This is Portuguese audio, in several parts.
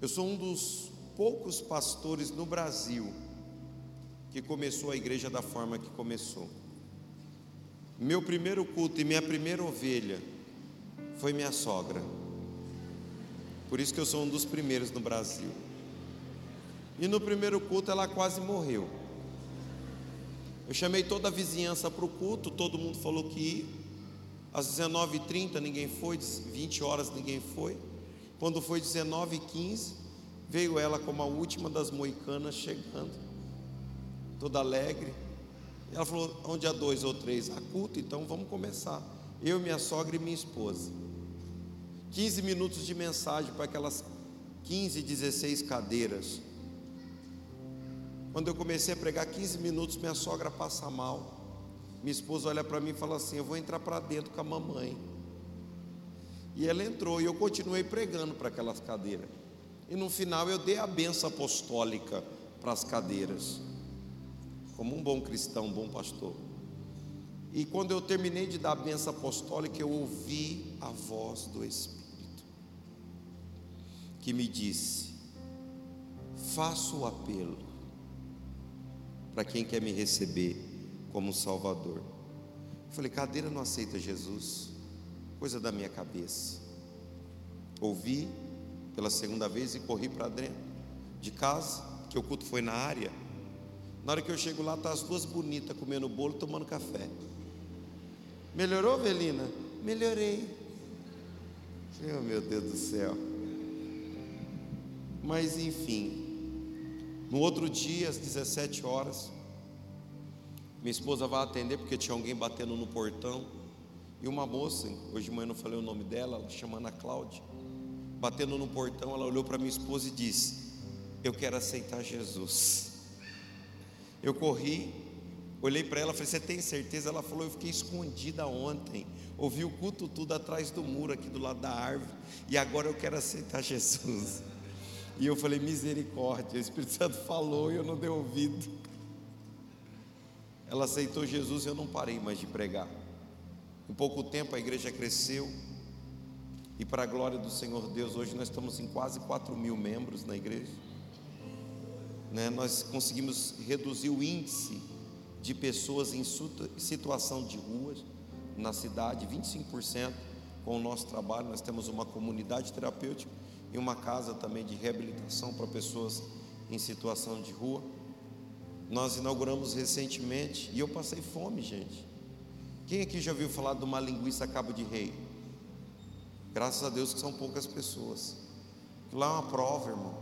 Eu sou um dos poucos pastores no Brasil que começou a igreja da forma que começou. Meu primeiro culto e minha primeira ovelha foi minha sogra. Por isso que eu sou um dos primeiros no Brasil. E no primeiro culto ela quase morreu. Eu chamei toda a vizinhança para o culto, todo mundo falou que ia. Às 19h30 ninguém foi, 20 horas ninguém foi. Quando foi 19h15, veio ela como a última das moicanas chegando, toda alegre. Ela falou: onde há dois ou três? A culto, então vamos começar. Eu, minha sogra e minha esposa. 15 minutos de mensagem para aquelas 15, 16 cadeiras. Quando eu comecei a pregar 15 minutos, minha sogra passa mal. Minha esposa olha para mim e fala assim: Eu vou entrar para dentro com a mamãe. E ela entrou e eu continuei pregando para aquelas cadeiras. E no final eu dei a benção apostólica para as cadeiras como um bom cristão, um bom pastor. E quando eu terminei de dar a benção apostólica, eu ouvi a voz do Espírito, que me disse: faço o apelo para quem quer me receber como Salvador. Eu falei: cadeira não aceita Jesus, coisa da minha cabeça. Ouvi pela segunda vez e corri para dentro de casa, que o culto foi na área. Na hora que eu chego lá, tá as duas bonitas comendo bolo, tomando café. Melhorou, Velina? Melhorei. Oh, meu Deus do céu. Mas enfim, no outro dia, às 17 horas, minha esposa vai atender porque tinha alguém batendo no portão. E uma moça, hoje de manhã eu não falei o nome dela, ela chama Ana Cláudia, batendo no portão, ela olhou para minha esposa e disse: Eu quero aceitar Jesus. Eu corri, olhei para ela, falei: Você tem certeza? Ela falou: Eu fiquei escondida ontem, ouvi o culto tudo atrás do muro, aqui do lado da árvore, e agora eu quero aceitar Jesus. E eu falei: Misericórdia, o Espírito Santo falou e eu não dei ouvido. Ela aceitou Jesus e eu não parei mais de pregar. Em pouco tempo a igreja cresceu, e para a glória do Senhor Deus, hoje nós estamos em quase 4 mil membros na igreja né, nós conseguimos reduzir o índice de pessoas em situação de ruas na cidade, 25% com o nosso trabalho. Nós temos uma comunidade terapêutica e uma casa também de reabilitação para pessoas em situação de rua. Nós inauguramos recentemente e eu passei fome, gente. Quem aqui já ouviu falar de uma linguiça cabo de rei? Graças a Deus que são poucas pessoas. Lá é uma prova, irmão.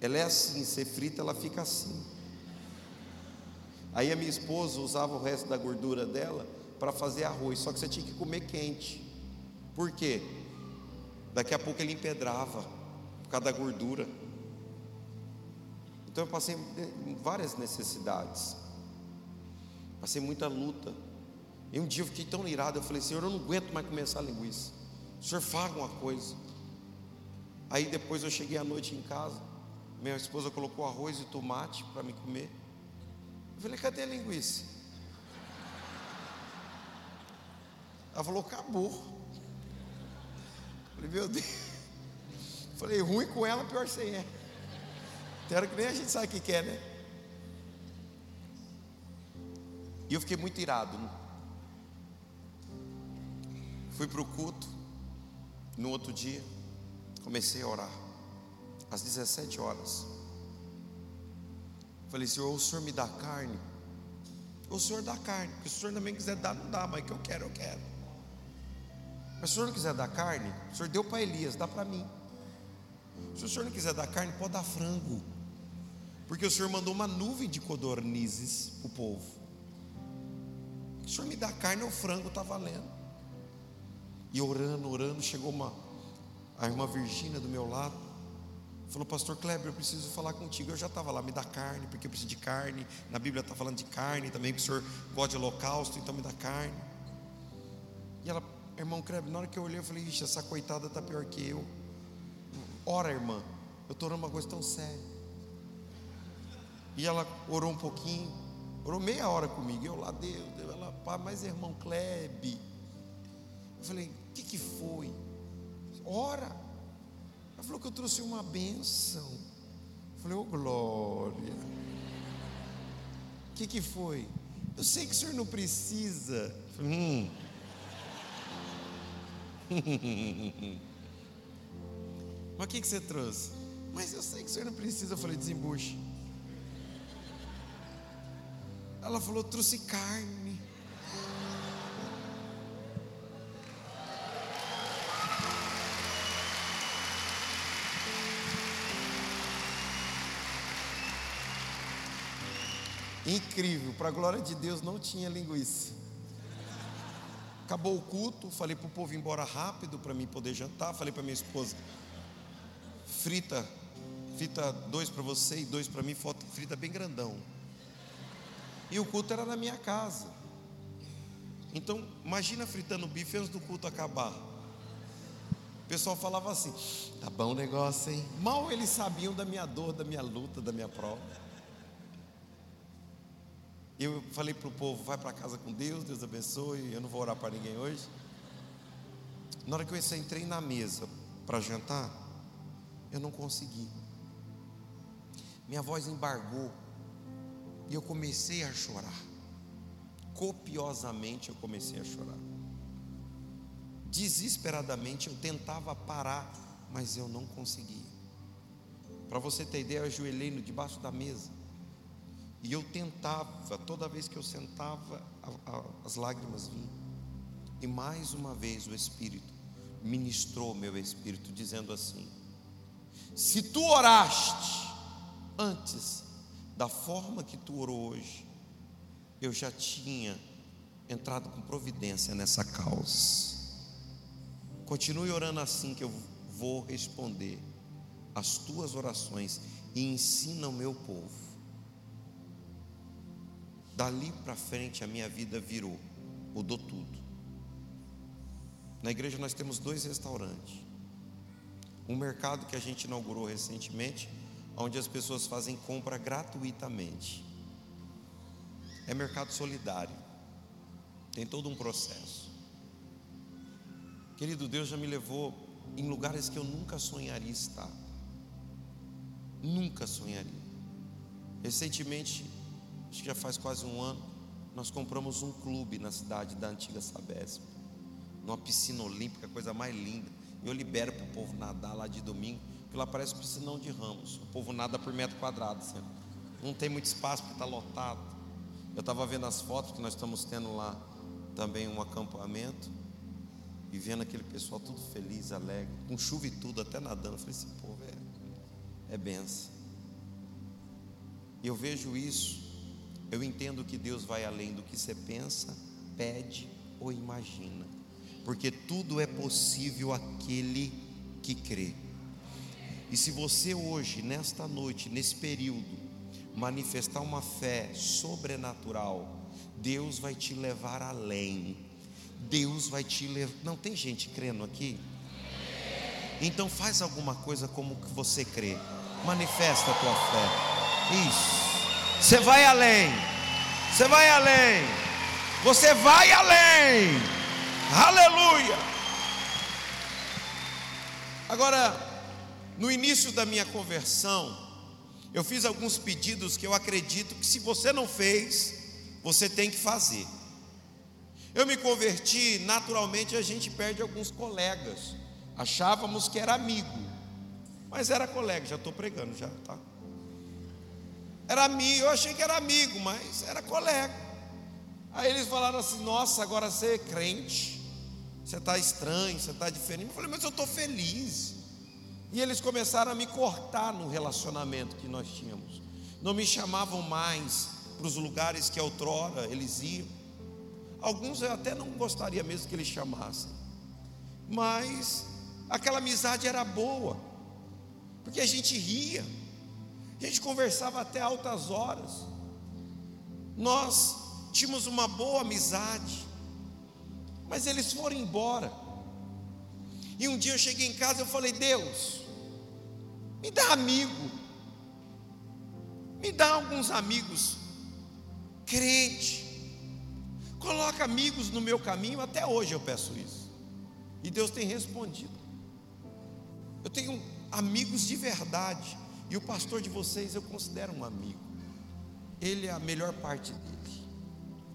Ela é assim, ser frita, ela fica assim. Aí a minha esposa usava o resto da gordura dela para fazer arroz, só que você tinha que comer quente. Por quê? Daqui a pouco ele empedrava por causa da gordura. Então eu passei várias necessidades. Passei muita luta. E um dia eu fiquei tão irado, eu falei, Senhor, eu não aguento mais comer essa linguiça. O Senhor faz alguma coisa. Aí depois eu cheguei à noite em casa. Minha esposa colocou arroz e tomate para me comer. Eu falei, cadê a linguiça? Ela falou, acabou. Eu falei, meu Deus. Eu falei, ruim com ela, pior sem é. Tem hora que nem a gente sabe o que quer, né? E eu fiquei muito irado. Né? Fui para o culto. No outro dia, comecei a orar às 17 horas. Falei, Senhor, o Senhor me dá carne? O Senhor dá carne, porque se o Senhor também quiser dar, não dá, mas que eu quero, eu quero. Mas se o Senhor não quiser dar carne, o Senhor deu para Elias, dá para mim. Se o Senhor não quiser dar carne, pode dar frango. Porque o Senhor mandou uma nuvem de codornizes o povo. O Senhor me dá carne, o frango está valendo. E orando, orando, chegou uma, a irmã Virgínia do meu lado. Falou, pastor Kleber, eu preciso falar contigo. Eu já estava lá, me dá carne, porque eu preciso de carne. Na Bíblia está falando de carne também, que o senhor gosta de holocausto, então me dá carne. E ela, irmão Kleber, na hora que eu olhei, eu falei, ixi, essa coitada está pior que eu. Ora, irmã, eu estou orando uma coisa tão séria. E ela orou um pouquinho, orou meia hora comigo. Eu lá, Deus, Deus pá, mas irmão Kleber. Eu falei, o que, que foi? Ora. Ela falou que eu trouxe uma bênção. Eu falei, ô oh, glória. O que, que foi? Eu sei que o senhor não precisa. Eu falei, hum. Mas o que, que você trouxe? Mas eu sei que o senhor não precisa. Eu falei, desembuche. Ela falou, trouxe carne. Incrível, para a glória de Deus não tinha linguiça. Acabou o culto, falei para o povo ir embora rápido para mim poder jantar. Falei para minha esposa: frita, frita dois para você e dois para mim, frita bem grandão. E o culto era na minha casa. Então, imagina fritando bife antes do culto acabar. O pessoal falava assim: tá bom o negócio, hein? Mal eles sabiam da minha dor, da minha luta, da minha prova. Eu falei para o povo: vai para casa com Deus, Deus abençoe. Eu não vou orar para ninguém hoje. Na hora que eu entrei na mesa para jantar, eu não consegui. Minha voz embargou. E eu comecei a chorar. Copiosamente eu comecei a chorar. Desesperadamente eu tentava parar, mas eu não conseguia. Para você ter ideia, eu ajoelhei no debaixo da mesa. E eu tentava, toda vez que eu sentava, a, a, as lágrimas vinham. E mais uma vez o Espírito ministrou meu espírito, dizendo assim: Se tu oraste antes da forma que tu orou hoje, eu já tinha entrado com providência nessa causa. Continue orando assim que eu vou responder as tuas orações e ensina o meu povo Dali para frente a minha vida virou, mudou tudo. Na igreja nós temos dois restaurantes. Um mercado que a gente inaugurou recentemente, onde as pessoas fazem compra gratuitamente. É mercado solidário. Tem todo um processo. Querido Deus já me levou em lugares que eu nunca sonharia estar. Nunca sonharia. Recentemente acho que já faz quase um ano, nós compramos um clube na cidade da antiga Sabesp, numa piscina olímpica, coisa mais linda. Eu libero para o povo nadar lá de domingo, que lá parece piscinão de ramos. O povo nada por metro quadrado sempre. Não tem muito espaço porque está lotado. Eu estava vendo as fotos que nós estamos tendo lá também um acampamento e vendo aquele pessoal tudo feliz, alegre, com chuva e tudo, até nadando. Eu falei, esse povo é, é benção. E eu vejo isso eu entendo que Deus vai além do que você pensa, pede ou imagina, porque tudo é possível aquele que crê. E se você hoje, nesta noite, nesse período, manifestar uma fé sobrenatural, Deus vai te levar além. Deus vai te levar. Não tem gente crendo aqui? Então faz alguma coisa como que você crê. Manifesta a tua fé. Isso. Você vai além. Você vai além. Você vai além. Aleluia. Agora, no início da minha conversão, eu fiz alguns pedidos que eu acredito que se você não fez, você tem que fazer. Eu me converti, naturalmente a gente perde alguns colegas. Achávamos que era amigo, mas era colega, já estou pregando já, tá? Era amigo, eu achei que era amigo, mas era colega. Aí eles falaram assim: Nossa, agora você é crente, você está estranho, você está diferente. Eu falei, mas eu estou feliz. E eles começaram a me cortar no relacionamento que nós tínhamos. Não me chamavam mais para os lugares que outrora eles iam. Alguns eu até não gostaria mesmo que eles chamassem. Mas aquela amizade era boa, porque a gente ria. A gente conversava até altas horas. Nós tínhamos uma boa amizade. Mas eles foram embora. E um dia eu cheguei em casa e eu falei: "Deus, me dá amigo. Me dá alguns amigos crente. Coloca amigos no meu caminho, até hoje eu peço isso. E Deus tem respondido. Eu tenho amigos de verdade. E o pastor de vocês eu considero um amigo. Ele é a melhor parte dele.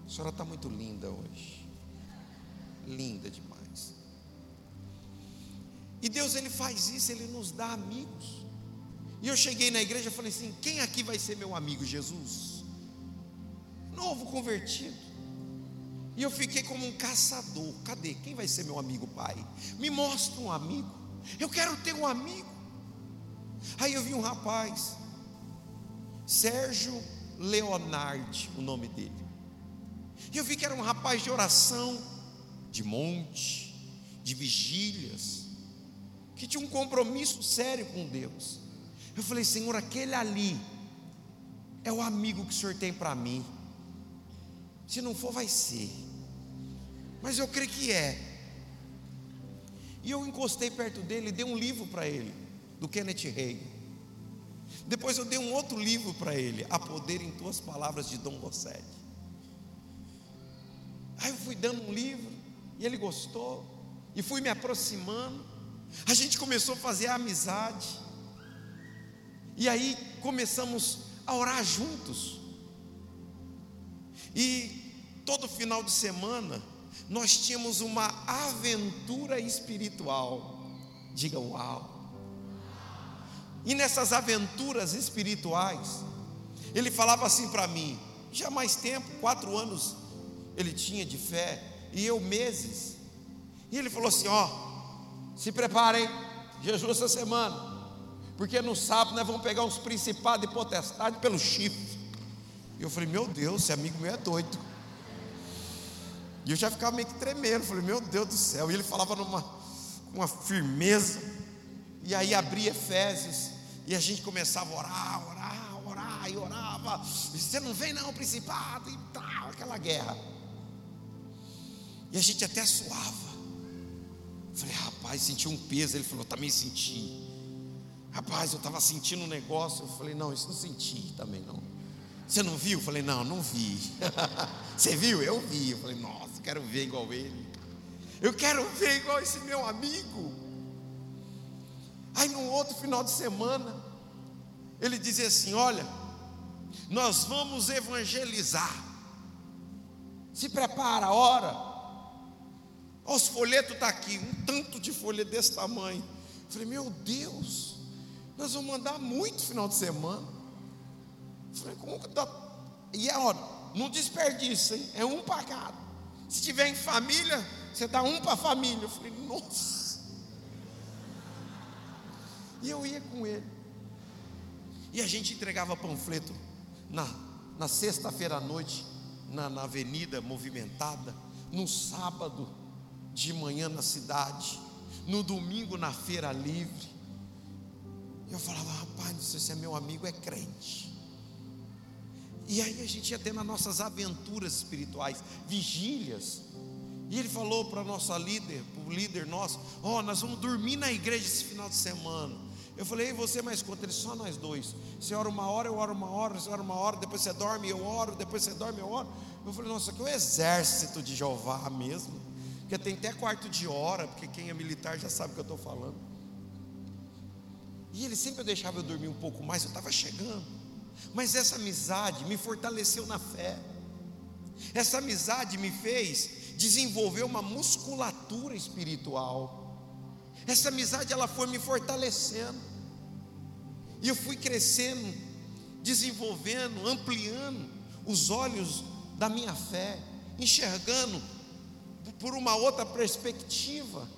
A senhora está muito linda hoje. Linda demais. E Deus ele faz isso, ele nos dá amigos. E eu cheguei na igreja e falei assim: quem aqui vai ser meu amigo? Jesus. Novo convertido. E eu fiquei como um caçador. Cadê? Quem vai ser meu amigo, pai? Me mostra um amigo. Eu quero ter um amigo. Aí eu vi um rapaz, Sérgio Leonardi, o nome dele. E eu vi que era um rapaz de oração, de monte, de vigílias, que tinha um compromisso sério com Deus. Eu falei, Senhor, aquele ali é o amigo que o Senhor tem para mim. Se não for, vai ser. Mas eu creio que é. E eu encostei perto dele e dei um livro para ele, do Kenneth Reagan. Depois eu dei um outro livro para ele, A Poder em Tuas Palavras, de Dom Rossetti. Aí eu fui dando um livro, e ele gostou, e fui me aproximando. A gente começou a fazer a amizade, e aí começamos a orar juntos. E todo final de semana, nós tínhamos uma aventura espiritual. Diga uau. E nessas aventuras espirituais, ele falava assim para mim, já mais tempo, quatro anos ele tinha de fé, e eu meses. E ele falou assim: ó, se preparem, jejum essa semana, porque no sábado nós vamos pegar uns principados e potestades pelo chifre. E eu falei: meu Deus, esse amigo meu é doido. E eu já ficava meio que tremendo, falei: meu Deus do céu. E ele falava numa uma firmeza. E aí abria Efésios, e a gente começava a orar, orar, orar, e orava. Você não vem, não, principado, e tal, aquela guerra. E a gente até suava. Falei, rapaz, senti um peso. Ele falou, também senti. Rapaz, eu estava sentindo um negócio. Eu falei, não, isso não senti também não. Você não viu? Eu falei, não, não vi. Você viu? Eu vi. Eu falei, nossa, quero ver igual ele. Eu quero ver igual esse meu amigo. Aí no outro final de semana, ele dizia assim: Olha, nós vamos evangelizar. Se prepara, a hora. Os folhetos estão tá aqui, um tanto de folha desse tamanho. Eu falei, meu Deus, nós vamos mandar muito final de semana. Eu falei, como que tá? E a hora, não desperdício, hein? É um pagado. Se tiver em família, você dá um para a família. Eu falei, nossa. E eu ia com ele. E a gente entregava panfleto na, na sexta-feira à noite, na, na avenida movimentada, no sábado de manhã na cidade, no domingo na feira livre. Eu falava, rapaz, não sei se é meu amigo, é crente. E aí a gente ia tendo as nossas aventuras espirituais, vigílias. E ele falou para a nossa líder, para o líder nosso, ó, oh, nós vamos dormir na igreja esse final de semana. Eu falei, e você mais conta? Ele, só nós dois. Você ora uma hora, eu oro uma hora, você ora uma hora, depois você dorme, eu oro, depois você dorme, eu oro. Eu falei, nossa, que é o exército de Jeová mesmo. Porque tem até quarto de hora, porque quem é militar já sabe o que eu estou falando. E ele sempre deixava eu dormir um pouco mais, eu estava chegando. Mas essa amizade me fortaleceu na fé. Essa amizade me fez desenvolver uma musculatura espiritual. Essa amizade ela foi me fortalecendo. E eu fui crescendo, desenvolvendo, ampliando os olhos da minha fé, enxergando por uma outra perspectiva.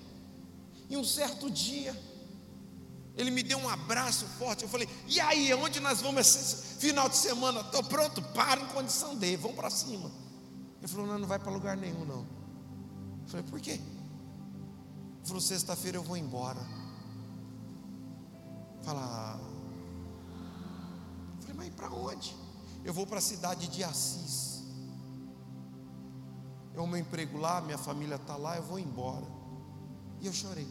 E um certo dia, ele me deu um abraço forte. Eu falei: E aí, onde nós vamos esse final de semana? Estou pronto, para em condição dele, vamos para cima. Ele falou: Não, não vai para lugar nenhum, não. Eu falei: Por quê? Falou: Sexta-feira eu vou embora. Fala. Eu falei: Mas para onde? Eu vou para a cidade de Assis é o meu emprego lá, minha família está lá, eu vou embora. E eu chorei.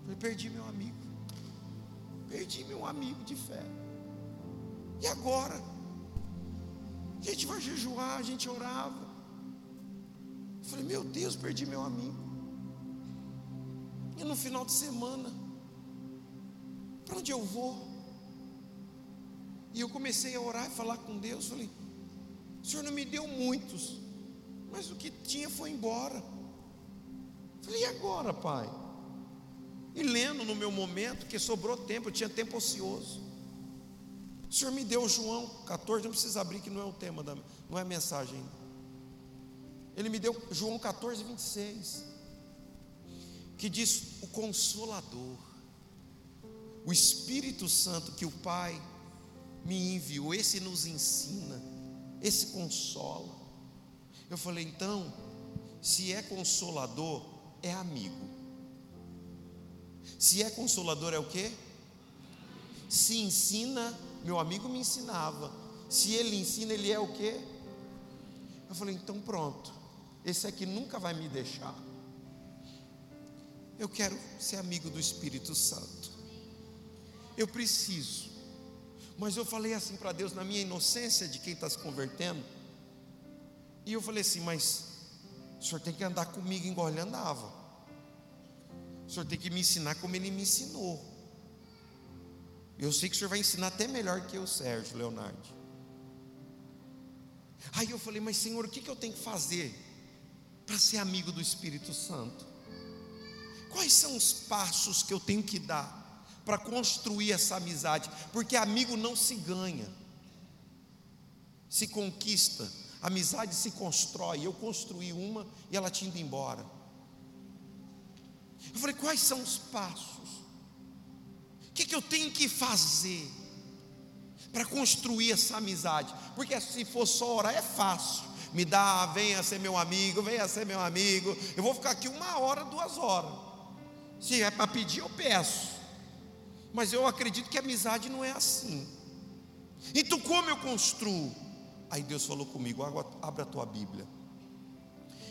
Falei, perdi meu amigo. Perdi meu amigo de fé. E agora? A gente vai jejuar, a gente orava. Eu falei, meu Deus, perdi meu amigo. E no final de semana, Para onde eu vou? E eu comecei a orar e falar com Deus. Falei, o Senhor não me deu muitos, mas o que tinha foi embora. Falei, e agora, Pai? E lendo no meu momento, que sobrou tempo, eu tinha tempo ocioso. O Senhor me deu João 14, não precisa abrir, que não é o tema, da, não é a mensagem. Ele me deu João 14, 26, que diz: o Consolador, o Espírito Santo que o Pai me enviou, esse nos ensina, esse consola. Eu falei, então, se é consolador, é amigo. Se é consolador, é o que? Se ensina, meu amigo me ensinava. Se ele ensina, ele é o que? Eu falei, então pronto. Esse aqui nunca vai me deixar. Eu quero ser amigo do Espírito Santo. Eu preciso. Mas eu falei assim para Deus, na minha inocência de quem está se convertendo. E eu falei assim, mas o senhor tem que andar comigo igual ele andava. O senhor tem que me ensinar como ele me ensinou. Eu sei que o senhor vai ensinar até melhor que eu, Sérgio Leonardo. Aí eu falei, mas Senhor, o que, que eu tenho que fazer para ser amigo do Espírito Santo? Quais são os passos que eu tenho que dar para construir essa amizade? Porque amigo não se ganha, se conquista, amizade se constrói. Eu construí uma e ela tinha ido embora. Eu falei, quais são os passos? O que, que eu tenho que fazer para construir essa amizade? Porque se for só orar é fácil. Me dá, venha ser meu amigo, venha ser meu amigo. Eu vou ficar aqui uma hora, duas horas. Se é para pedir, eu peço. Mas eu acredito que amizade não é assim. Então, como eu construo? Aí Deus falou comigo: abra a tua Bíblia.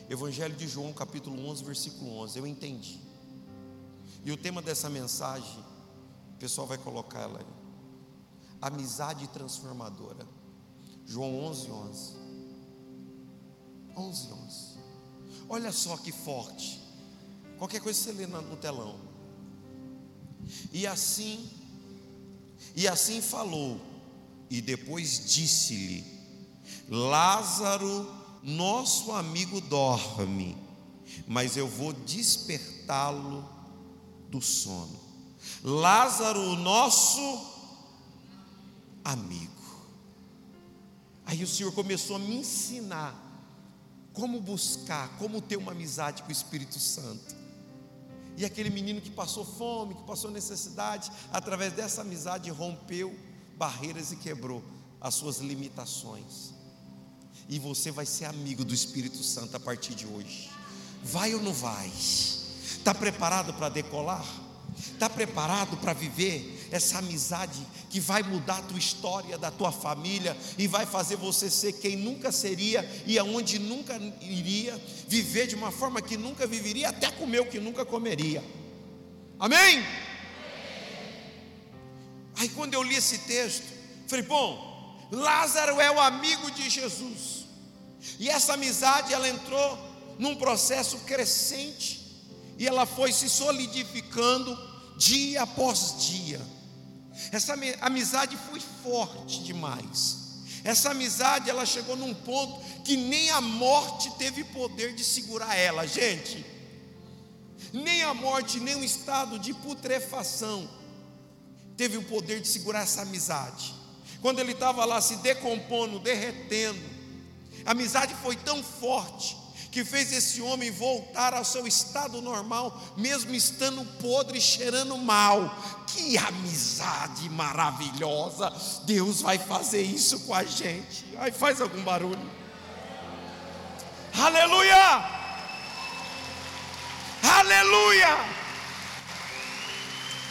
Evangelho de João, capítulo 11, versículo 11. Eu entendi. E o tema dessa mensagem, o pessoal vai colocar ela aí. Amizade transformadora. João 11, 11. 11, 11. Olha só que forte. Qualquer coisa você lê no telão. E assim, e assim falou, e depois disse-lhe: Lázaro, nosso amigo, dorme, mas eu vou despertá-lo do sono. Lázaro, nosso amigo. Aí o Senhor começou a me ensinar como buscar, como ter uma amizade com o Espírito Santo. E aquele menino que passou fome, que passou necessidade, através dessa amizade rompeu barreiras e quebrou as suas limitações. E você vai ser amigo do Espírito Santo a partir de hoje. Vai ou não vai? Está preparado para decolar? Está preparado para viver essa amizade que vai mudar a tua história, da tua família e vai fazer você ser quem nunca seria e aonde nunca iria, viver de uma forma que nunca viveria, até comer o que nunca comeria. Amém? Aí quando eu li esse texto, falei, bom, Lázaro é o amigo de Jesus. E essa amizade ela entrou num processo crescente e ela foi se solidificando dia após dia. Essa amizade foi forte demais. Essa amizade ela chegou num ponto que nem a morte teve poder de segurar ela, gente. Nem a morte, nem o estado de putrefação teve o poder de segurar essa amizade. Quando ele estava lá se decompondo, derretendo, a amizade foi tão forte que fez esse homem voltar ao seu estado normal, mesmo estando podre e cheirando mal. Que amizade maravilhosa! Deus vai fazer isso com a gente. Aí faz algum barulho. Aleluia! Aleluia!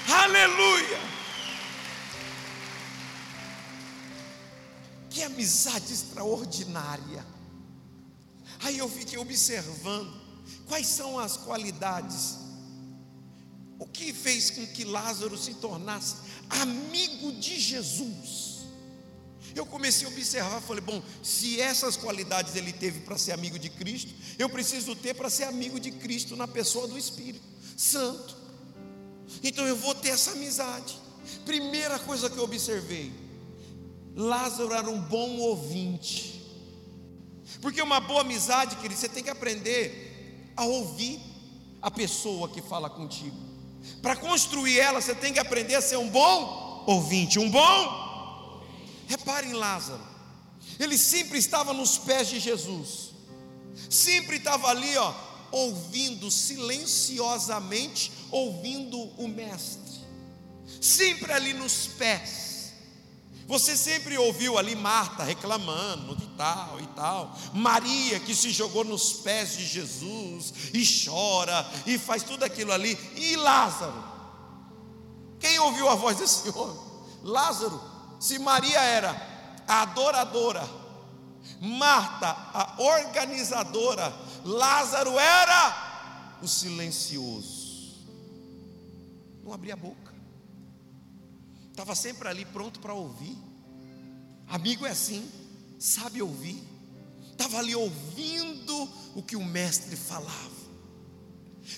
Aleluia! Que amizade extraordinária. Aí eu fiquei observando quais são as qualidades, o que fez com que Lázaro se tornasse amigo de Jesus. Eu comecei a observar, falei, bom, se essas qualidades ele teve para ser amigo de Cristo, eu preciso ter para ser amigo de Cristo na pessoa do Espírito Santo. Então eu vou ter essa amizade. Primeira coisa que eu observei: Lázaro era um bom ouvinte. Porque uma boa amizade, querido, você tem que aprender a ouvir a pessoa que fala contigo. Para construir ela, você tem que aprender a ser um bom ouvinte, um bom. Repare em Lázaro. Ele sempre estava nos pés de Jesus. Sempre estava ali, ó, ouvindo silenciosamente, ouvindo o mestre. Sempre ali nos pés. Você sempre ouviu ali Marta reclamando de tal e tal, Maria que se jogou nos pés de Jesus e chora e faz tudo aquilo ali, e Lázaro. Quem ouviu a voz desse homem? Lázaro. Se Maria era a adoradora, Marta a organizadora, Lázaro era o silencioso. Não abria a boca estava sempre ali pronto para ouvir. Amigo é assim, sabe ouvir. Estava ali ouvindo o que o mestre falava.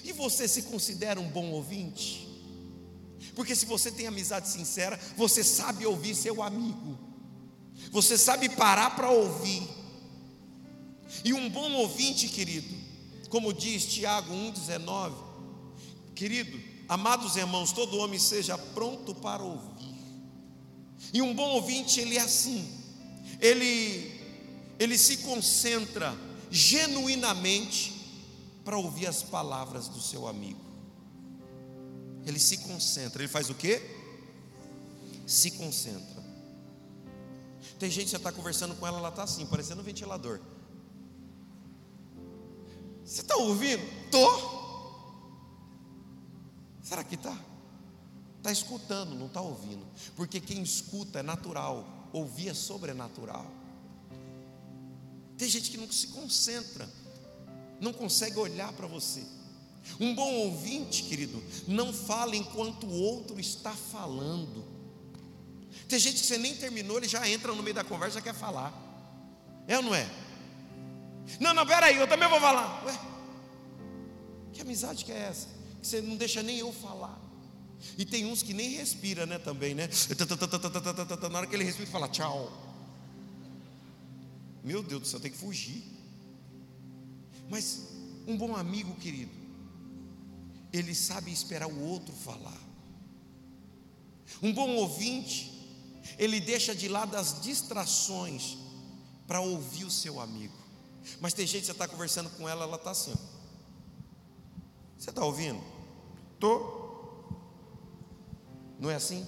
E você se considera um bom ouvinte? Porque se você tem amizade sincera, você sabe ouvir seu amigo. Você sabe parar para ouvir. E um bom ouvinte, querido, como diz Tiago 1,19, querido, amados irmãos, todo homem seja pronto para ouvir e um bom ouvinte, ele é assim. Ele ele se concentra genuinamente para ouvir as palavras do seu amigo. Ele se concentra, ele faz o quê? Se concentra. Tem gente que você está conversando com ela, ela está assim, parecendo um ventilador. Você está ouvindo? Tô. Será que está? Está escutando, não está ouvindo. Porque quem escuta é natural, ouvir é sobrenatural. Tem gente que não se concentra, não consegue olhar para você. Um bom ouvinte, querido, não fala enquanto o outro está falando. Tem gente que você nem terminou, ele já entra no meio da conversa e quer falar. É ou não é? Não, não, peraí, eu também vou falar. Ué, que amizade que é essa? Que você não deixa nem eu falar. E tem uns que nem respira, né, também, né? Na hora que ele respira, ele fala tchau. Meu Deus do céu, tem que fugir. Mas um bom amigo, querido, ele sabe esperar o outro falar. Um bom ouvinte, ele deixa de lado as distrações para ouvir o seu amigo. Mas tem gente que você está conversando com ela, ela está assim. Você está ouvindo? Estou. Não é assim?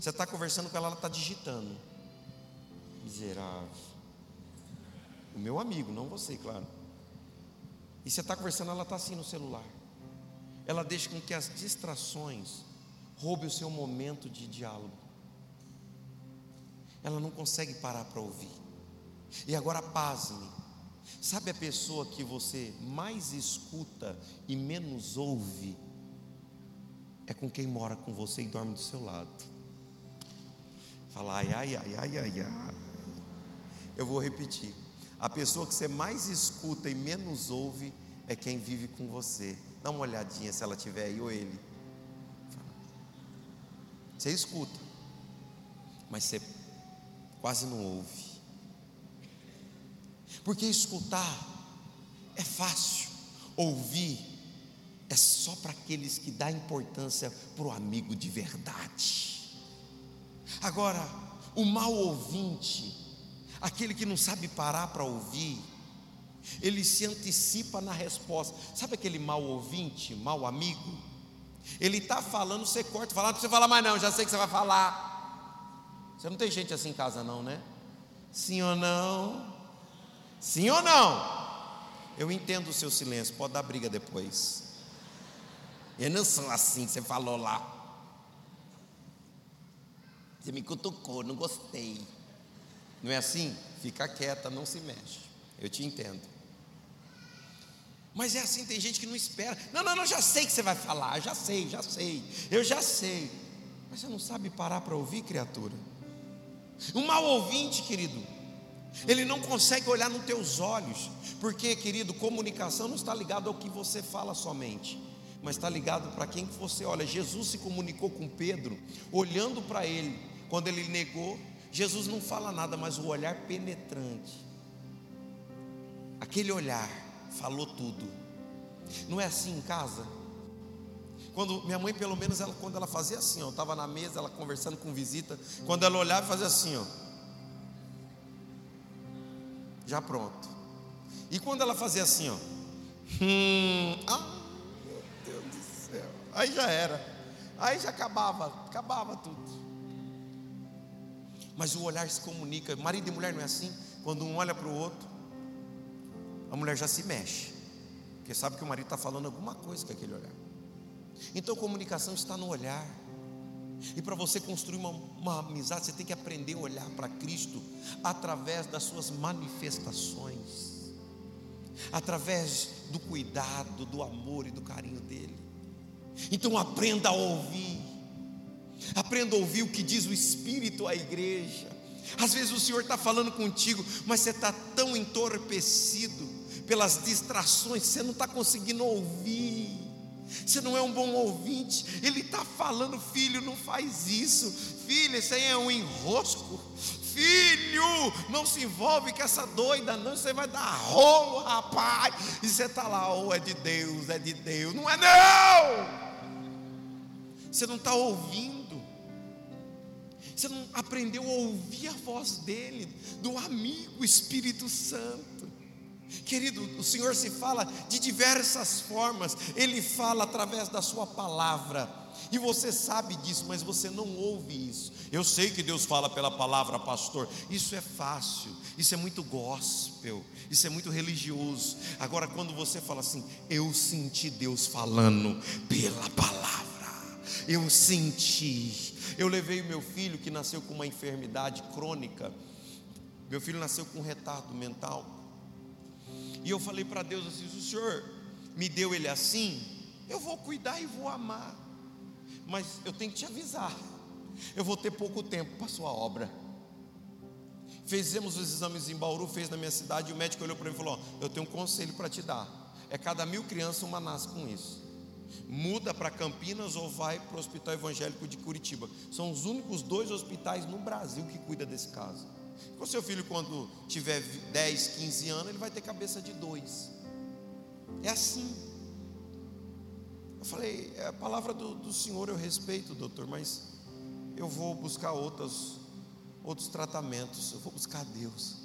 Você está conversando com ela, ela está digitando. Miserável. O meu amigo, não você, claro. E você está conversando, ela está assim no celular. Ela deixa com que as distrações roubem o seu momento de diálogo. Ela não consegue parar para ouvir. E agora pasme. Sabe a pessoa que você mais escuta e menos ouve? É com quem mora com você e dorme do seu lado. Fala, ai, ai, ai, ai, ai, ai. Eu vou repetir. A pessoa que você mais escuta e menos ouve é quem vive com você. Dá uma olhadinha se ela tiver aí ou ele. Você escuta, mas você quase não ouve. Porque escutar é fácil, ouvir é só para aqueles que dão importância para o amigo de verdade. Agora, o mal ouvinte, aquele que não sabe parar para ouvir, ele se antecipa na resposta. Sabe aquele mal ouvinte, mal amigo? Ele está falando, você corta, fala, não você fala mais não, já sei que você vai falar. Você não tem gente assim em casa não, né? Sim ou não? Sim ou não? Eu entendo o seu silêncio, pode dar briga depois. Eu não sou assim, você falou lá. Você me cutucou, não gostei. Não é assim? Fica quieta, não se mexe. Eu te entendo. Mas é assim, tem gente que não espera. Não, não, não, já sei que você vai falar, já sei, já sei, eu já sei. Mas você não sabe parar para ouvir, criatura. Um mal ouvinte, querido, ele não consegue olhar nos teus olhos, porque, querido, comunicação não está ligada ao que você fala somente, mas está ligado para quem que você olha. Jesus se comunicou com Pedro, olhando para ele, quando ele negou. Jesus não fala nada, mas o olhar penetrante, aquele olhar, falou tudo. Não é assim em casa? Quando minha mãe, pelo menos, ela, quando ela fazia assim, ó, estava na mesa, ela conversando com visita, quando ela olhava fazia assim, ó, já pronto. E quando ela fazia assim, ó, hum, ah, meu Deus do céu, aí já era, aí já acabava, acabava tudo. Mas o olhar se comunica, marido e mulher não é assim? Quando um olha para o outro, a mulher já se mexe, porque sabe que o marido está falando alguma coisa com aquele olhar. Então comunicação está no olhar. E para você construir uma, uma, amizade, você tem que aprender a olhar para Cristo através das suas manifestações, através do cuidado, do amor e do carinho dele. Então aprenda a ouvir, aprenda a ouvir o que diz o Espírito à igreja. Às vezes o Senhor está falando contigo, mas você está tão entorpecido pelas distrações, você não está conseguindo ouvir. Você não é um bom ouvinte. Ele está falando, filho, não faz isso. Filho, isso aí é um enrosco. Filho, não se envolve com essa doida, não. Você vai dar rolo, rapaz. E você está lá, oh, é de Deus, é de Deus. Não é, não. Você não está ouvindo. Você não aprendeu a ouvir a voz dele, do amigo Espírito Santo. Querido, o Senhor se fala de diversas formas, Ele fala através da Sua palavra, e você sabe disso, mas você não ouve isso. Eu sei que Deus fala pela palavra, pastor, isso é fácil, isso é muito gospel, isso é muito religioso. Agora, quando você fala assim, eu senti Deus falando pela palavra, eu senti. Eu levei meu filho que nasceu com uma enfermidade crônica, meu filho nasceu com um retardo mental. E eu falei para Deus assim: o Senhor me deu ele assim, eu vou cuidar e vou amar. Mas eu tenho que te avisar, eu vou ter pouco tempo para a sua obra. Fizemos os exames em Bauru, fez na minha cidade, e o médico olhou para mim e falou: Eu tenho um conselho para te dar. É cada mil crianças uma nasce com isso. Muda para Campinas ou vai para o Hospital Evangélico de Curitiba. São os únicos dois hospitais no Brasil que cuida desse caso. O seu filho, quando tiver 10, 15 anos, ele vai ter cabeça de dois. É assim. Eu falei, é a palavra do, do Senhor eu respeito, doutor, mas eu vou buscar outros, outros tratamentos, eu vou buscar Deus.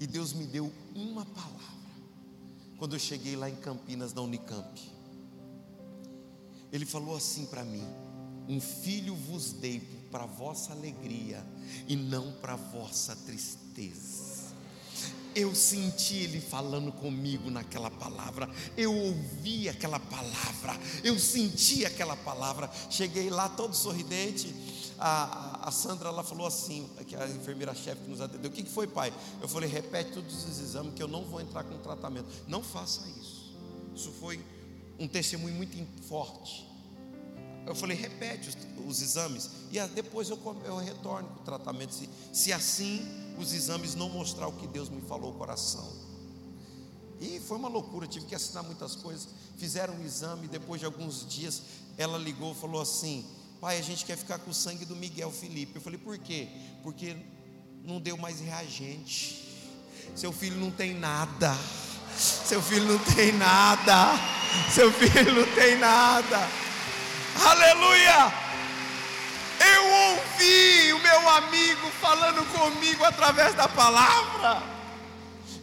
E Deus me deu uma palavra. Quando eu cheguei lá em Campinas, na Unicamp, Ele falou assim para mim: Um filho vos dei para vossa alegria e não para vossa tristeza. Eu senti Ele falando comigo naquela palavra, eu ouvi aquela palavra, eu senti aquela palavra. Cheguei lá todo sorridente. A, a Sandra ela falou assim, que a enfermeira-chefe que nos atendeu: O que, que foi, pai? Eu falei: Repete todos os exames, que eu não vou entrar com tratamento. Não faça isso. Isso foi um testemunho muito forte. Eu falei, repete os, os exames e depois eu, eu retorno com o tratamento. Se, se assim os exames não mostrar o que Deus me falou o coração. E foi uma loucura, tive que assinar muitas coisas. Fizeram um exame, depois de alguns dias, ela ligou e falou assim: Pai, a gente quer ficar com o sangue do Miguel Felipe. Eu falei, por quê? Porque não deu mais reagente. Seu filho não tem nada. Seu filho não tem nada. Seu filho não tem nada. Aleluia! Eu ouvi o meu amigo falando comigo através da palavra.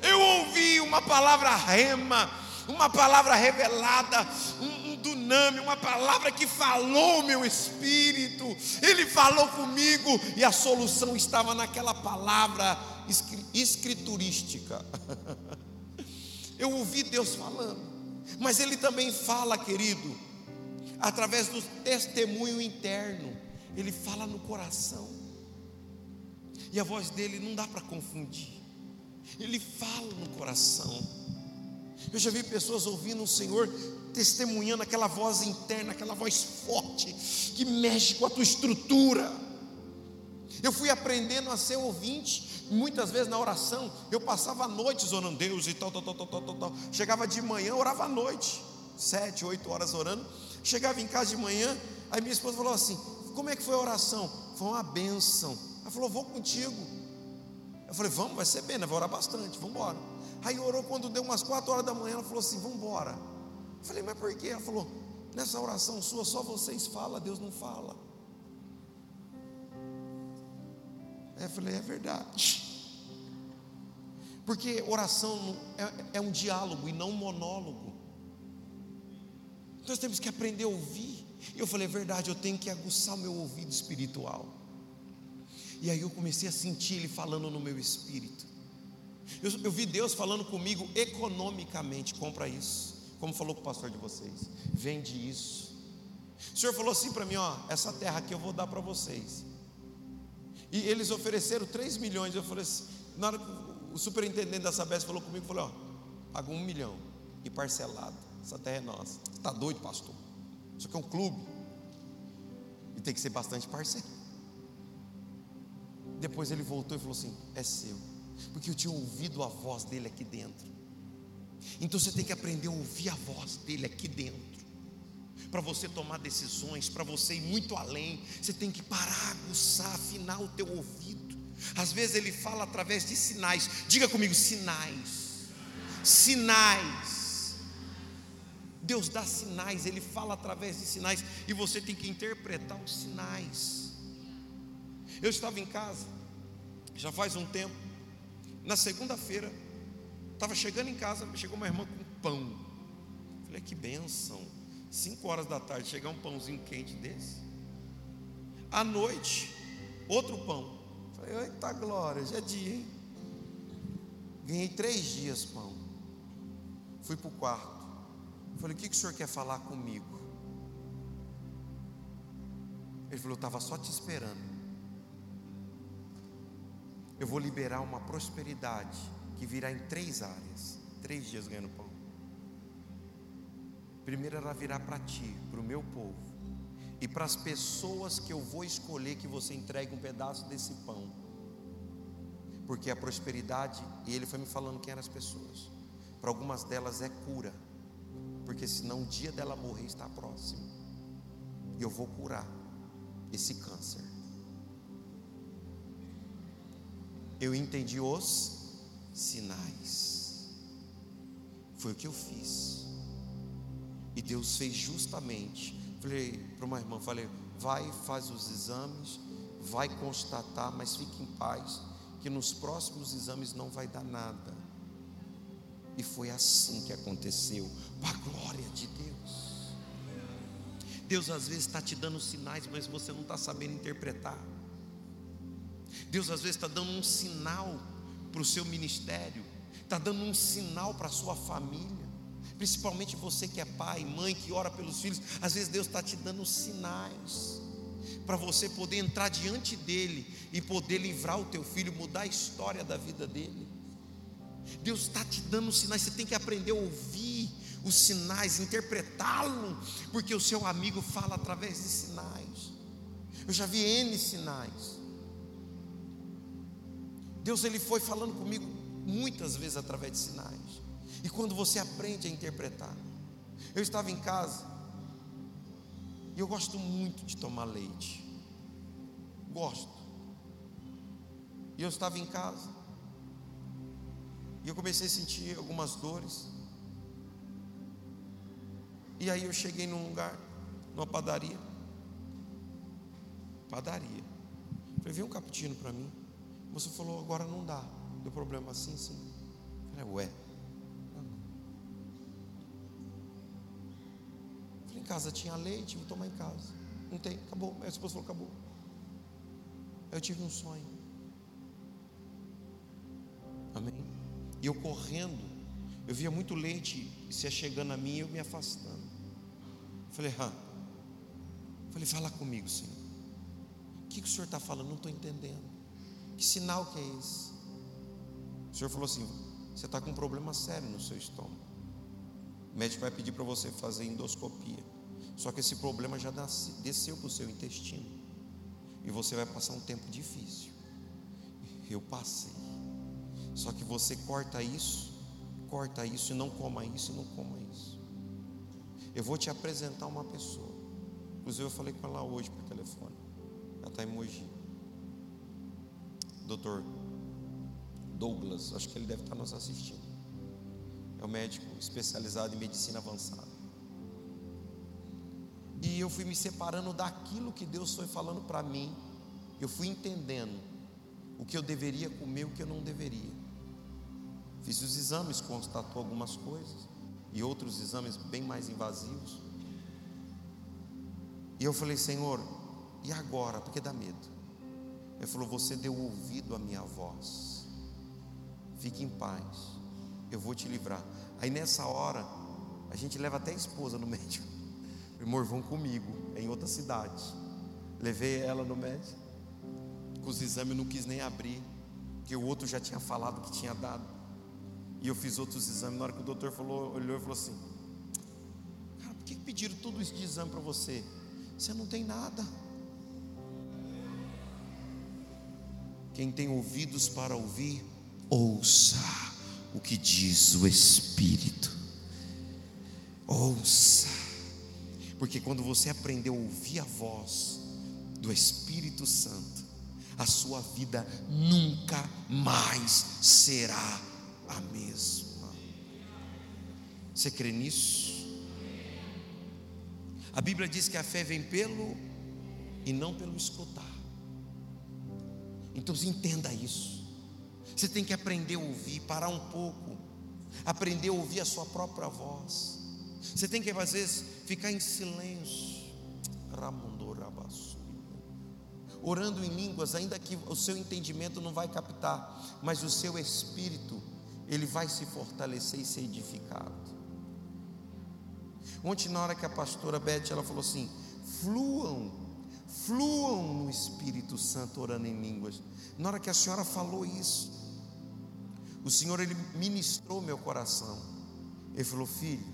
Eu ouvi uma palavra rema, uma palavra revelada, um, um uma palavra que falou meu espírito. Ele falou comigo e a solução estava naquela palavra escriturística. Eu ouvi Deus falando, mas Ele também fala, querido, através do testemunho interno, ele fala no coração, e a voz dele não dá para confundir, ele fala no coração. Eu já vi pessoas ouvindo o Senhor testemunhando aquela voz interna, aquela voz forte, que mexe com a tua estrutura. Eu fui aprendendo a ser ouvinte, muitas vezes na oração, eu passava noites orando Deus e tal, tal, tal, tal, tal, tal. Chegava de manhã, orava à noite. sete, oito horas orando. Chegava em casa de manhã, aí minha esposa falou assim: Como é que foi a oração? Foi uma benção. Ela falou: Vou contigo. Eu falei: Vamos, vai ser bem, né? vai orar bastante, vamos embora. Aí orou quando deu umas quatro horas da manhã, ela falou assim: Vamos embora. Eu falei: Mas por quê? Ela falou: Nessa oração sua, só vocês falam, Deus não fala. Eu falei: É verdade. Porque oração é, é um diálogo e não um monólogo. Nós temos que aprender a ouvir. E eu falei, é verdade, eu tenho que aguçar o meu ouvido espiritual. E aí eu comecei a sentir Ele falando no meu espírito. Eu, eu vi Deus falando comigo economicamente: compra isso. Como falou com o pastor de vocês, vende isso. O Senhor falou assim para mim: ó, essa terra aqui eu vou dar para vocês. E eles ofereceram 3 milhões. Eu falei assim, na hora que o superintendente da Sabesp falou comigo, falou, ó, paga um milhão e parcelado, essa terra é nossa. Está doido, pastor? Isso aqui é um clube. E tem que ser bastante parceiro. Depois ele voltou e falou assim: é seu. Porque eu tinha ouvido a voz dele aqui dentro. Então você tem que aprender a ouvir a voz dele aqui dentro. Para você tomar decisões, para você ir muito além, você tem que parar, aguçar, afinar o teu ouvido. Às vezes ele fala através de sinais. Diga comigo, sinais. Sinais. Deus dá sinais, ele fala através de sinais e você tem que interpretar os sinais. Eu estava em casa, já faz um tempo, na segunda-feira, estava chegando em casa, chegou uma irmã com pão. Falei, que benção. Cinco horas da tarde, chegar um pãozinho quente desse. À noite, outro pão. Falei, eita glória, já é dia, hein? Ganhei três dias pão. Fui para o quarto. Falei, o que, que o senhor quer falar comigo? Ele falou, eu estava só te esperando. Eu vou liberar uma prosperidade que virá em três áreas. Três dias ganhando pão. Primeiro ela virá para ti, para o meu povo e para as pessoas que eu vou escolher que você entregue um pedaço desse pão. Porque a prosperidade, e ele foi me falando quem eram as pessoas. Para algumas delas é cura, porque senão o dia dela morrer está próximo. E eu vou curar esse câncer. Eu entendi os sinais. Foi o que eu fiz. E Deus fez justamente Falei para uma irmã, falei, vai, faz os exames, vai constatar, mas fique em paz, que nos próximos exames não vai dar nada. E foi assim que aconteceu, para a glória de Deus. Deus às vezes está te dando sinais, mas você não está sabendo interpretar. Deus às vezes está dando um sinal para o seu ministério, está dando um sinal para a sua família principalmente você que é pai, mãe, que ora pelos filhos, às vezes Deus está te dando sinais para você poder entrar diante dele e poder livrar o teu filho, mudar a história da vida dele. Deus está te dando sinais, você tem que aprender a ouvir os sinais, interpretá-lo, porque o seu amigo fala através de sinais. Eu já vi N sinais. Deus ele foi falando comigo muitas vezes através de sinais. E quando você aprende a interpretar. Eu estava em casa e eu gosto muito de tomar leite. Gosto. E eu estava em casa e eu comecei a sentir algumas dores. E aí eu cheguei num lugar, numa padaria. Padaria. Falei, vem um cappuccino para mim. Você falou, agora não dá. Deu problema assim, sim. Falei, ué. em casa tinha leite, vou tomar em casa. Não tem, acabou. A esposa falou, acabou. Eu tive um sonho. Amém? E eu correndo, eu via muito leite se chegando a mim e eu me afastando. Falei, ah. Falei, fala comigo, Senhor. O que, que o Senhor está falando? Não estou entendendo. Que sinal que é esse? O Senhor falou assim: você está com um problema sério no seu estômago. O médico vai pedir para você fazer endoscopia. Só que esse problema já desceu para o seu intestino. E você vai passar um tempo difícil. Eu passei. Só que você corta isso, corta isso e não coma isso e não coma isso. Eu vou te apresentar uma pessoa. Inclusive eu falei com ela hoje por telefone. Ela está em Mogi. Doutor Douglas, acho que ele deve estar nos assistindo. É um médico especializado em medicina avançada. E eu fui me separando daquilo que Deus foi falando para mim. Eu fui entendendo o que eu deveria comer, o que eu não deveria. Fiz os exames, constatou algumas coisas e outros exames bem mais invasivos. E eu falei, Senhor, e agora? Porque dá medo. Ele falou: Você deu ouvido à minha voz. Fique em paz. Eu vou te livrar. Aí nessa hora, a gente leva até a esposa no médico. Irmão, vão comigo, é em outra cidade. Levei ela no médico. Com os exames não quis nem abrir, porque o outro já tinha falado que tinha dado. E eu fiz outros exames. Na hora que o doutor falou, olhou e falou assim: Cara, por que pediram tudo isso de exame para você? Você não tem nada. Quem tem ouvidos para ouvir, ouça o que diz o Espírito. Ouça, porque quando você aprender a ouvir a voz do Espírito Santo, a sua vida nunca mais será a mesma. Você crê nisso? A Bíblia diz que a fé vem pelo e não pelo escutar. Então entenda isso. Você tem que aprender a ouvir, parar um pouco, aprender a ouvir a sua própria voz. Você tem que às vezes ficar em silêncio, orando em línguas, ainda que o seu entendimento não vai captar, mas o seu espírito ele vai se fortalecer e ser edificado. Ontem na hora que a pastora Beth ela falou assim, fluam fluam no Espírito Santo orando em línguas. Na hora que a senhora falou isso, o Senhor ele ministrou meu coração. Ele falou: "Filho,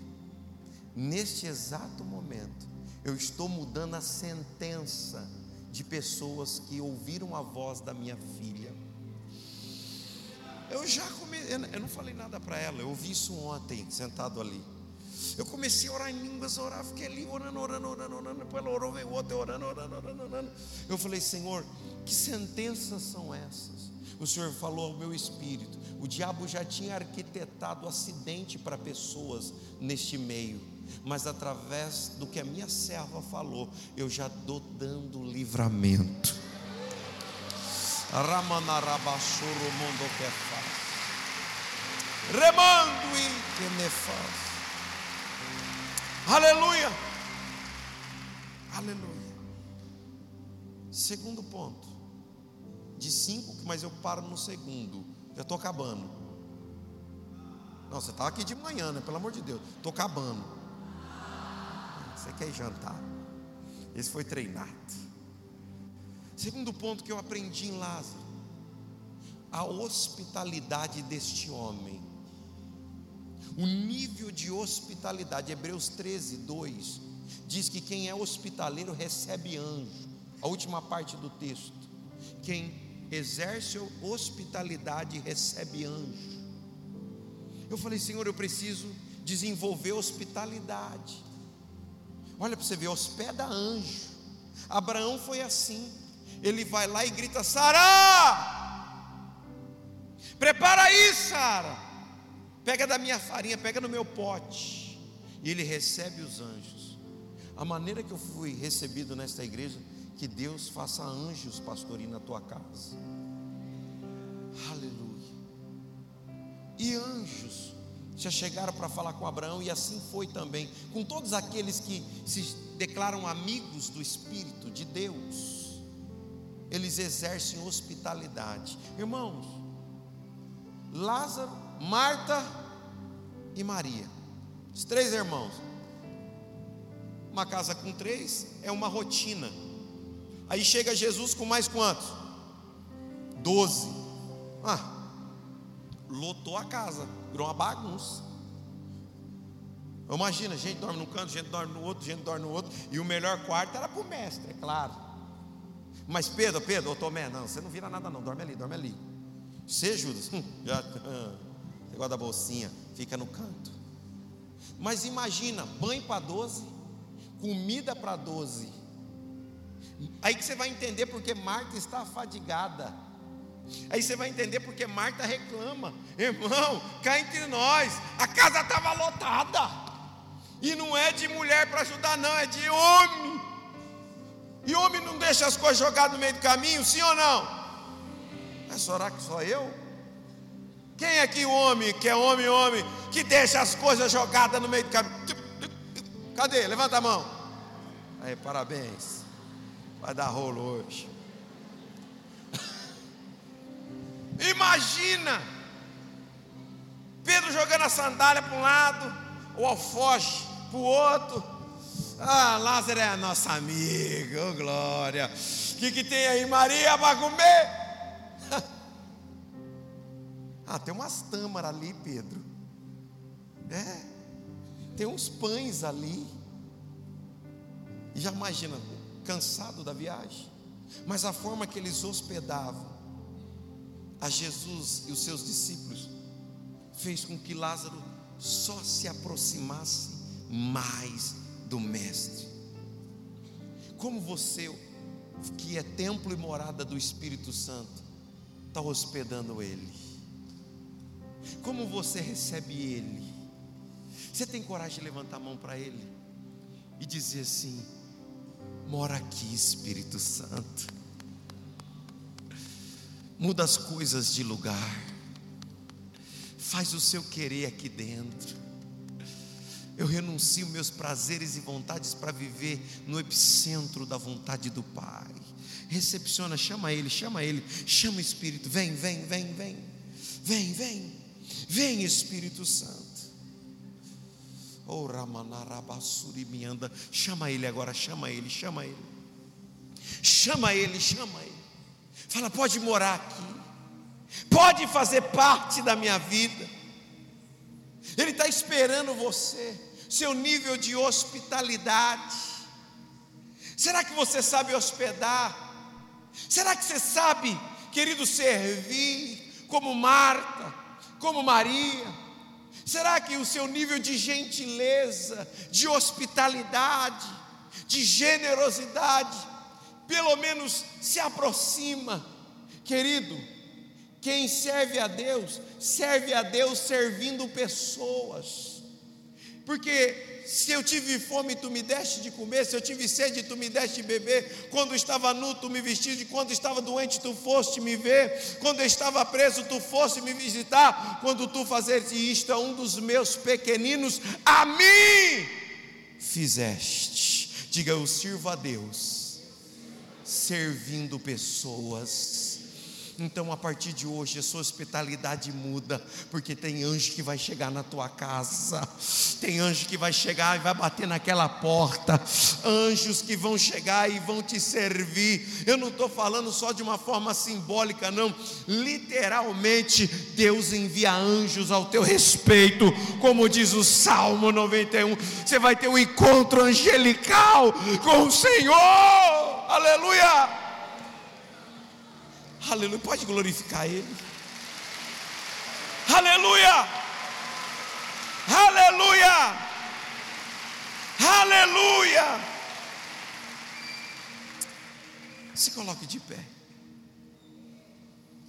neste exato momento, eu estou mudando a sentença de pessoas que ouviram a voz da minha filha. Eu já comecei, eu não falei nada para ela, eu ouvi isso ontem, sentado ali. Eu comecei a orar em línguas, orar, fiquei ali orando, orando, orando, orando. Depois ela orou, veio outra, orando, orando, orando, orando. Eu falei, Senhor, que sentenças são essas? O Senhor falou ao meu espírito. O diabo já tinha arquitetado acidente para pessoas neste meio, mas através do que a minha serva falou, eu já estou dando livramento. Ramanarabashuru mundo que. Remando que me faz. Aleluia. Aleluia. Segundo ponto. De cinco, mas eu paro no segundo. Já estou acabando. Não, você estava aqui de manhã, né? Pelo amor de Deus. Estou acabando. Você quer jantar? Esse foi treinado. Segundo ponto que eu aprendi em Lázaro. A hospitalidade deste homem o nível de hospitalidade. Hebreus 13, 2 diz que quem é hospitaleiro recebe anjo. A última parte do texto. Quem exerce hospitalidade recebe anjo. Eu falei, Senhor, eu preciso desenvolver hospitalidade. Olha para você ver, hospeda anjo. Abraão foi assim. Ele vai lá e grita: Sara, prepara aí, Sara pega da minha farinha, pega no meu pote. E ele recebe os anjos. A maneira que eu fui recebido nesta igreja, que Deus faça anjos, pastorinho, na tua casa. Aleluia. E anjos já chegaram para falar com Abraão, e assim foi também com todos aqueles que se declaram amigos do Espírito de Deus. Eles exercem hospitalidade. Irmãos, Lázaro Marta e Maria. Os três irmãos. Uma casa com três é uma rotina. Aí chega Jesus com mais quantos? Doze. Ah, lotou a casa, virou uma bagunça. Imagina, gente dorme num canto, gente dorme no outro, gente dorme no outro, e o melhor quarto era para o mestre, é claro. Mas Pedro, Pedro, ô Tomé, não, você não vira nada não, dorme ali, dorme ali. Você, Judas, hum, já. Negócio da bolsinha, fica no canto. Mas imagina, banho para 12, comida para 12. Aí que você vai entender porque Marta está afadigada. Aí você vai entender porque Marta reclama. Irmão, cá entre nós, a casa estava lotada. E não é de mulher para ajudar, não, é de homem. E homem não deixa as coisas jogadas no meio do caminho, sim ou não? É só que só eu? Quem é que o homem, que é homem, homem, que deixa as coisas jogadas no meio do caminho? Cadê? Levanta a mão. Aí, parabéns. Vai dar rolo hoje. Imagina Pedro jogando a sandália para um lado, o alfoge para o outro. Ah, Lázaro é a nossa amiga, oh glória. O que, que tem aí, Maria, para comer? Ah, tem umas tâmaras ali, Pedro. É, tem uns pães ali. E já imagina, cansado da viagem. Mas a forma que eles hospedavam a Jesus e os seus discípulos fez com que Lázaro só se aproximasse mais do Mestre. Como você, que é templo e morada do Espírito Santo, está hospedando Ele? Como você recebe Ele? Você tem coragem de levantar a mão para Ele e dizer assim: mora aqui, Espírito Santo, muda as coisas de lugar, faz o seu querer aqui dentro. Eu renuncio meus prazeres e vontades para viver no epicentro da vontade do Pai. Recepciona, chama Ele, chama Ele, chama o Espírito, vem, vem, vem, vem, vem, vem, vem Espírito Santo. Oh, anda, chama Ele agora, chama Ele, chama Ele, chama Ele, chama Ele. Fala, pode morar aqui, pode fazer parte da minha vida. Ele está esperando você seu nível de hospitalidade. Será que você sabe hospedar? Será que você sabe, querido, servir como Marta, como Maria? Será que o seu nível de gentileza, de hospitalidade, de generosidade, pelo menos se aproxima, querido? Quem serve a Deus, serve a Deus servindo pessoas. Porque se eu tive fome, tu me deste de comer, se eu tive sede, tu me deste de beber, quando estava nu, tu me vestiste, quando estava doente, tu foste me ver, quando eu estava preso, tu foste me visitar, quando tu fazeste isto a um dos meus pequeninos, a mim fizeste. Diga, eu sirvo a Deus, servindo pessoas então, a partir de hoje, a sua hospitalidade muda, porque tem anjo que vai chegar na tua casa, tem anjo que vai chegar e vai bater naquela porta, anjos que vão chegar e vão te servir. Eu não estou falando só de uma forma simbólica, não, literalmente, Deus envia anjos ao teu respeito, como diz o Salmo 91. Você vai ter um encontro angelical com o Senhor, aleluia. Aleluia. Pode glorificar Ele. Aleluia. Aleluia. Aleluia. Se coloque de pé.